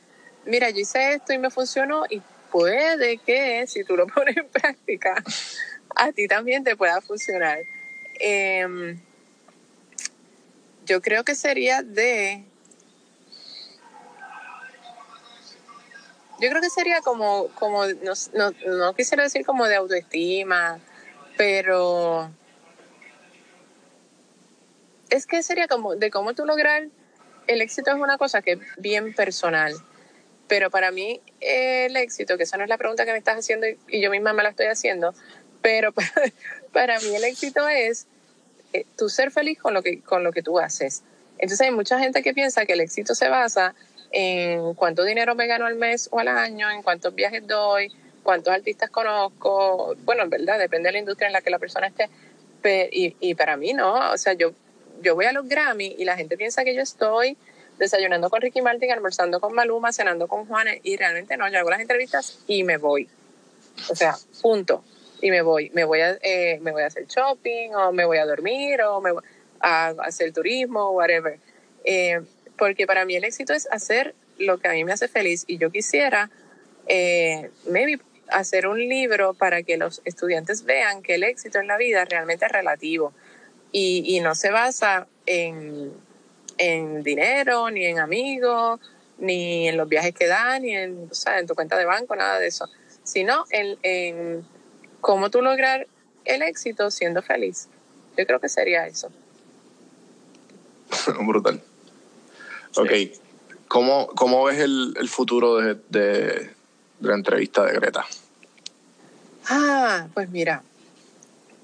[SPEAKER 5] mira, yo hice esto y me funcionó y puede que si tú lo pones en práctica, a ti también te pueda funcionar. Em, yo creo que sería de... Yo creo que sería como, como no, no, no quisiera decir como de autoestima, pero es que sería como de cómo tú lograr el éxito es una cosa que es bien personal. Pero para mí el éxito, que esa no es la pregunta que me estás haciendo y yo misma me la estoy haciendo, pero para, mí el éxito es eh, tú ser feliz con lo, que, con lo que tú haces. Entonces hay mucha gente que piensa que el éxito se basa en cuánto dinero me gano al mes o al año, en cuántos viajes doy, cuántos artistas conozco. Bueno, en verdad, depende de la industria en la que la persona esté. y, y para mí no, o sea, yo yo voy a los Grammy y la gente piensa que yo estoy desayunando con Ricky Martin, almorzando con Maluma, cenando con Juanes y realmente no, yo hago las entrevistas y me voy. O sea, punto. Y me voy. Me voy a, eh, me voy a hacer shopping o me voy a dormir o me voy a hacer turismo, whatever. Eh, porque para mí el éxito es hacer lo que a mí me hace feliz y yo quisiera, eh, maybe hacer un libro para que los estudiantes vean que el éxito en la vida realmente es relativo y, no se basa en, dinero, ni en amigos, ni en los viajes que dan, ni en, o sea, en tu cuenta de banco, nada de eso, sino en, cómo tú lograr el éxito siendo feliz. Yo creo que sería eso.
[SPEAKER 4] Brutal. Ok. ¿Cómo, ¿Cómo, ves el, futuro de, de, la entrevista de Greta?
[SPEAKER 5] Ah, pues mira,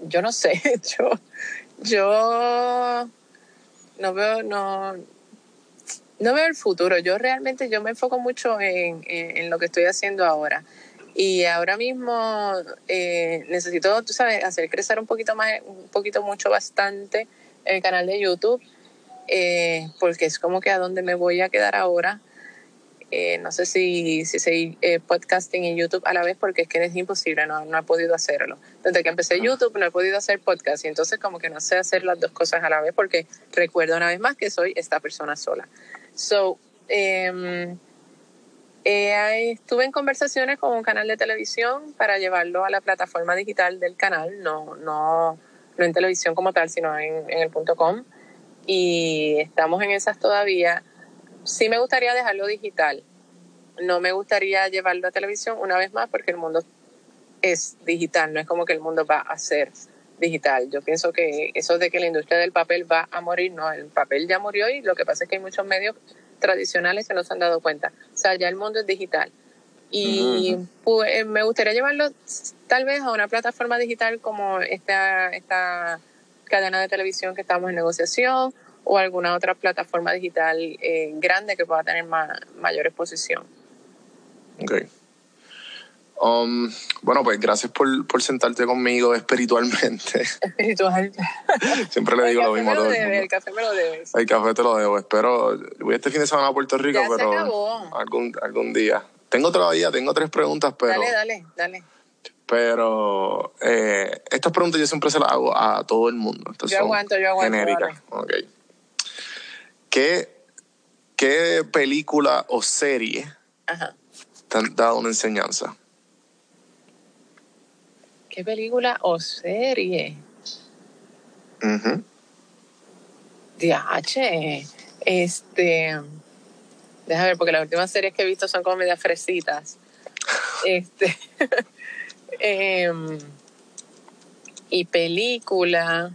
[SPEAKER 5] yo no sé, yo, yo no veo, no, no veo el futuro. Yo realmente yo me enfoco mucho en, en, lo que estoy haciendo ahora. Y ahora mismo eh, necesito, tú sabes, hacer crecer un poquito más, un poquito mucho bastante el canal de YouTube, eh, porque es como que a dónde me voy a quedar ahora. Eh, no sé si, si seguir eh, podcasting y YouTube a la vez porque es que es imposible, no, no he podido hacerlo. Desde que empecé YouTube no he podido hacer podcast y entonces como que no sé hacer las dos cosas a la vez porque recuerdo una vez más que soy esta persona sola. So, em, eh, estuve en conversaciones con un canal de televisión para llevarlo a la plataforma digital del canal, no, no, no en televisión como tal, sino en, en el punto com. Y estamos en esas todavía sí me gustaría dejarlo digital. No me gustaría llevarlo a televisión una vez más porque el mundo es digital, no es como que el mundo va a ser digital. Yo pienso que eso de que la industria del papel va a morir, no, el papel ya murió y lo que pasa es que hay muchos medios tradicionales que no se han dado cuenta. O sea, ya el mundo es digital. Y pues, me gustaría llevarlo tal vez a una plataforma digital como esta, esta cadena de televisión que estamos en negociación o alguna otra plataforma digital eh, grande que pueda tener mayor exposición.
[SPEAKER 4] Ok. Um, bueno, pues gracias por, sentarte conmigo espiritualmente.
[SPEAKER 5] Espiritual.
[SPEAKER 4] Siempre le digo lo mismo a
[SPEAKER 5] todo el, el café me lo debes.
[SPEAKER 4] El café te lo debo. Espero, voy este fin de semana a Puerto Rico, pero algún, algún día. Tengo todavía, tengo tres preguntas, pero...
[SPEAKER 5] Dale, dale, dale.
[SPEAKER 4] Pero eh, estas preguntas yo siempre se las hago a todo el mundo.
[SPEAKER 5] yo aguanto, yo aguanto.
[SPEAKER 4] Genéricas. Ok. ¿Qué, qué película o serie te han dado una enseñanza?
[SPEAKER 5] ¿Qué película o serie?
[SPEAKER 4] Uh
[SPEAKER 5] DH. Este. Déjame ver, porque las últimas series que he visto son como medias fresitas. este. Em, y película.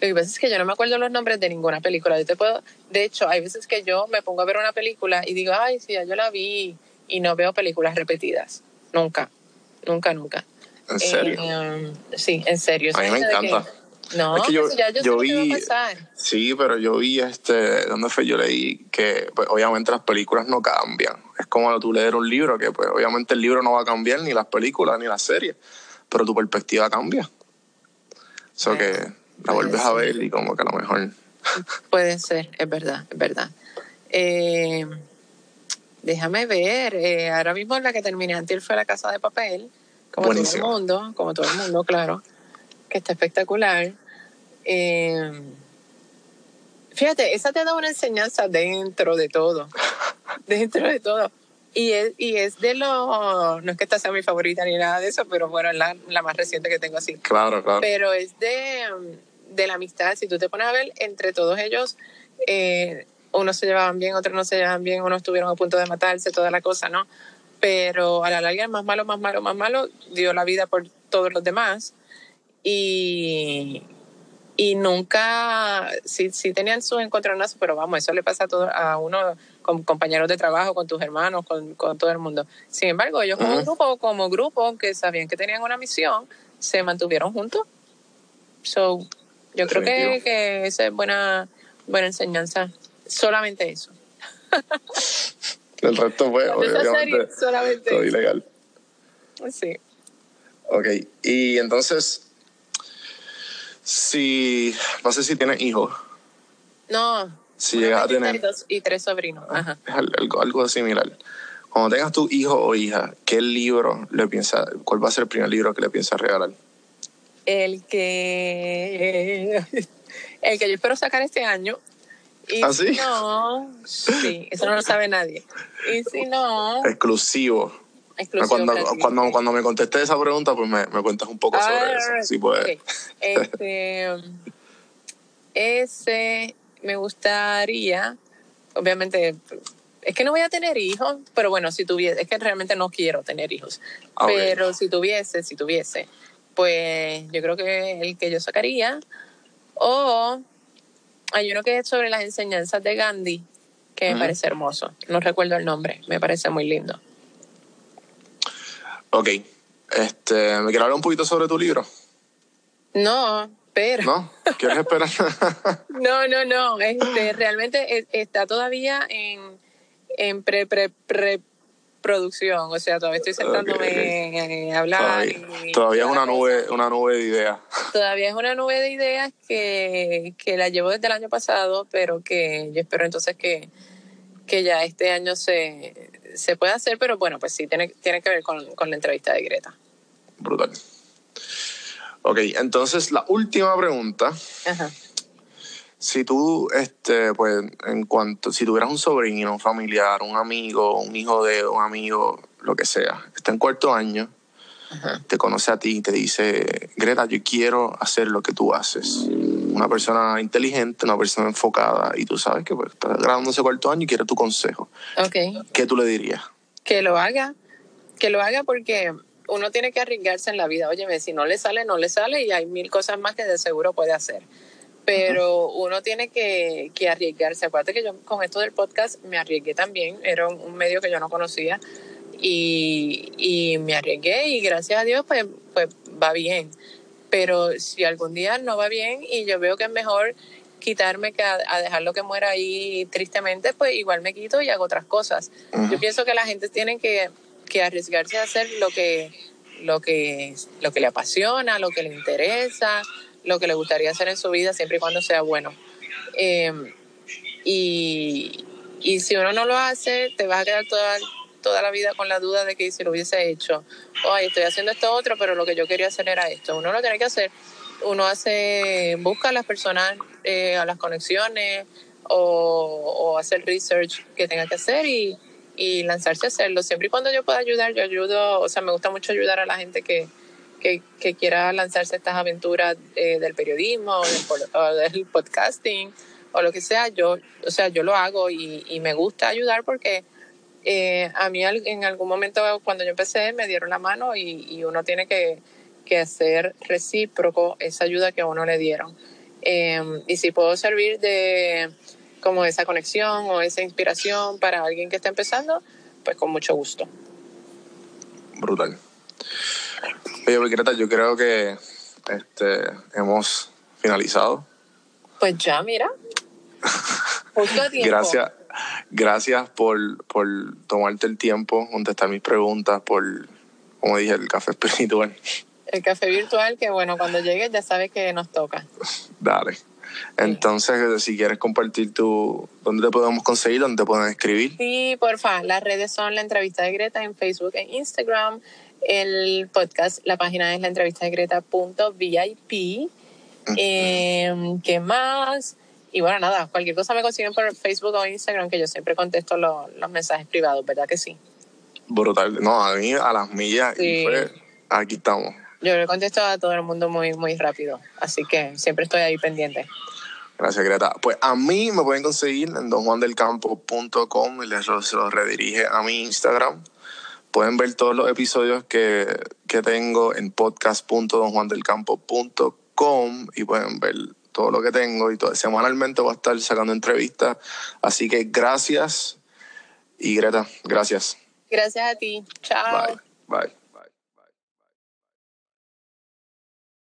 [SPEAKER 5] Lo que pasa es que yo no me acuerdo los nombres de ninguna película. Yo te puedo, de hecho, hay veces que yo me pongo a ver una película y digo, ay, sí, ya yo la vi y no veo películas repetidas. Nunca, nunca, nunca.
[SPEAKER 4] ¿En serio?
[SPEAKER 5] Eh, sí, en serio.
[SPEAKER 4] A mí me encanta.
[SPEAKER 5] no, es que yo, ya yo, yo vi,
[SPEAKER 4] Sí, pero yo vi este, ¿dónde fue? Yo leí que pues, obviamente las películas no cambian. Es como tú leer un libro, que pues obviamente el libro no va a cambiar, ni las películas, ni las series, pero tu perspectiva cambia. Eso que la vuelves a ver y como que a lo mejor...
[SPEAKER 5] Puede ser, es verdad, es verdad. Eh, déjame ver, eh, ahora mismo la que terminé antes fue La Casa de Papel, como todo el mundo, como todo el mundo, claro, que está espectacular. Eh, Fíjate, esa te da una enseñanza dentro de todo. dentro de todo. Y es, y es de lo. No es que esta sea mi favorita ni nada de eso, pero bueno, es la, la más reciente que tengo así.
[SPEAKER 4] Claro, claro.
[SPEAKER 5] Pero es de, de la amistad. Si tú te pones a ver, entre todos ellos, eh, unos se llevaban bien, otros no se llevaban bien, unos estuvieron a punto de matarse, toda la cosa, ¿no? Pero a la larga, el más malo, más malo, más malo, dio la vida por todos los demás. Y, y nunca, sí, sí tenían sus encontronazos, pero vamos, eso le pasa a, todo, a uno con compañeros de trabajo, con tus hermanos, con, con todo el mundo. Sin embargo, ellos como grupo, como grupo que sabían que tenían una misión, se mantuvieron juntos. So, yo creo que, que esa es buena, buena enseñanza. Solamente eso.
[SPEAKER 4] El resto fue, obviamente,
[SPEAKER 5] solamente
[SPEAKER 4] todo ilegal.
[SPEAKER 5] Sí.
[SPEAKER 4] Ok, y entonces, si, no sé si tienes hijos,
[SPEAKER 5] No.
[SPEAKER 4] si llegas a tener
[SPEAKER 5] Y, dos- y tres sobrinos. Ajá.
[SPEAKER 4] es al- algo, algo similar. Cuando tengas tu hijo o hija, ¿qué libro le piensas, cuál va a ser el primer libro que le piensas regalar?
[SPEAKER 5] El que. El que yo espero sacar este año. Y
[SPEAKER 4] ¿Ah,
[SPEAKER 5] si
[SPEAKER 4] sí?
[SPEAKER 5] no. Sí, eso no lo sabe nadie. Y si no.
[SPEAKER 4] Exclusivo.
[SPEAKER 5] Exclusivo
[SPEAKER 4] Cuando, cuando, cuando me contestes esa pregunta, pues me, me cuentas un poco sobre eso. Sí, pues.
[SPEAKER 5] ok. Este, ese me gustaría, obviamente, es que no voy a tener hijos, pero bueno, si tuviese, es que realmente no quiero tener hijos,
[SPEAKER 4] Ah,
[SPEAKER 5] pero si tuviese, si tuviese, pues yo creo que el que yo sacaría, o hay uno que es sobre las enseñanzas de Gandhi, que me parece hermoso, no recuerdo el nombre, me parece muy lindo.
[SPEAKER 4] Ok. Este, ¿Me quieres hablar un poquito sobre tu libro?
[SPEAKER 5] No, pero...
[SPEAKER 4] ¿No? ¿Quieres esperar?
[SPEAKER 5] No, no, no. Este, realmente está todavía en, en pre, pre, pre producción. O sea, todavía estoy sentándome a hablar.
[SPEAKER 4] todavía
[SPEAKER 5] y
[SPEAKER 4] todavía es una nube,
[SPEAKER 5] cosa.
[SPEAKER 4] una nube de ideas.
[SPEAKER 5] Todavía es una nube de ideas que, que la llevo desde el año pasado, pero que yo espero entonces que, que ya este año se, se pueda hacer. Pero bueno, pues sí, tiene, tiene que ver con, con la entrevista de Greta.
[SPEAKER 4] Brutal. Ok, entonces la última pregunta.
[SPEAKER 5] Ajá.
[SPEAKER 4] Si tú, este, pues, en cuanto, si tuvieras un sobrino, un familiar, un amigo, un hijo de un amigo, lo que sea, está en cuarto año,
[SPEAKER 5] Ajá.
[SPEAKER 4] te conoce a ti y te dice, Greta, yo quiero hacer lo que tú haces. Una persona inteligente, una persona enfocada, y tú sabes que pues, está graduándose cuarto año y quiere tu consejo. ¿Qué tú le dirías?
[SPEAKER 5] que lo haga, que lo haga porque uno tiene que arriesgarse en la vida. Óyeme, si no le sale, no le sale y hay mil cosas más que de seguro puede hacer. Pero uno tiene que, que arriesgarse. Acuérdate que yo con esto del podcast me arriesgué también. Era un, un medio que yo no conocía y, y me arriesgué y gracias a Dios pues, pues va bien. Pero si algún día no va bien y yo veo que es mejor quitarme que a, a dejarlo que muera ahí tristemente, pues igual me quito y hago otras cosas. Yo pienso que la gente tiene que, que arriesgarse a hacer lo que, lo, que, lo que le apasiona, lo que le interesa, lo que le gustaría hacer en su vida, siempre y cuando sea bueno. Eh, y, y si uno no lo hace, te vas a quedar toda, toda la vida con la duda de que si lo hubiese hecho, o ay, estoy haciendo esto otro, pero lo que yo quería hacer era esto. Uno lo tiene que hacer. Uno hace, busca a las personas, eh, a las conexiones, o, o hacer research que tenga que hacer y, y lanzarse a hacerlo. Siempre y cuando yo pueda ayudar, yo ayudo, o sea, me gusta mucho ayudar a la gente que, que, quiera lanzarse estas aventuras eh, del periodismo o del, podcasting o lo que sea, yo, o sea, yo lo hago y, me gusta ayudar porque eh, a mí en algún momento cuando yo empecé me dieron la mano y, uno tiene que, hacer recíproco esa ayuda que a uno le dieron. Eh, y si puedo servir de como esa conexión o esa inspiración para alguien que está empezando, pues con mucho gusto.
[SPEAKER 4] Brutal. Oye, Greta, yo creo que este, hemos finalizado.
[SPEAKER 5] Pues ya, mira. Justo a tiempo.
[SPEAKER 4] Gracias, gracias por, por tomarte el tiempo, contestar mis preguntas, por, como dije, el café espiritual.
[SPEAKER 5] El café virtual, que bueno, cuando llegue ya sabes que nos toca.
[SPEAKER 4] Dale. Entonces, si quieres compartir tu, dónde te podemos conseguir, dónde te pueden escribir.
[SPEAKER 5] Sí, porfa, las redes son la entrevista de Greta en Facebook e Instagram. El podcast, la página es la entrevista de Greta.vip. Eh, ¿Qué más? y bueno, nada, cualquier cosa me consiguen por Facebook o Instagram, que yo siempre contesto los, los mensajes privados, ¿verdad que sí?
[SPEAKER 4] Brutal. No, a mí a las millas y
[SPEAKER 5] Sí.
[SPEAKER 4] fue, aquí estamos.
[SPEAKER 5] Yo le contesto a todo el mundo muy, muy rápido, así que siempre estoy ahí pendiente.
[SPEAKER 4] Gracias, Greta. Pues a mí me pueden conseguir en donjuandelcampo.com y les se los redirige a mi Instagram. Pueden ver todos los episodios que, que tengo en podcast.donjuandelcampo.com y pueden ver todo lo que tengo y todo. semanalmente voy a estar sacando entrevistas. Así que gracias y Greta, gracias.
[SPEAKER 5] Gracias a ti. Chao.
[SPEAKER 4] Bye. Bye.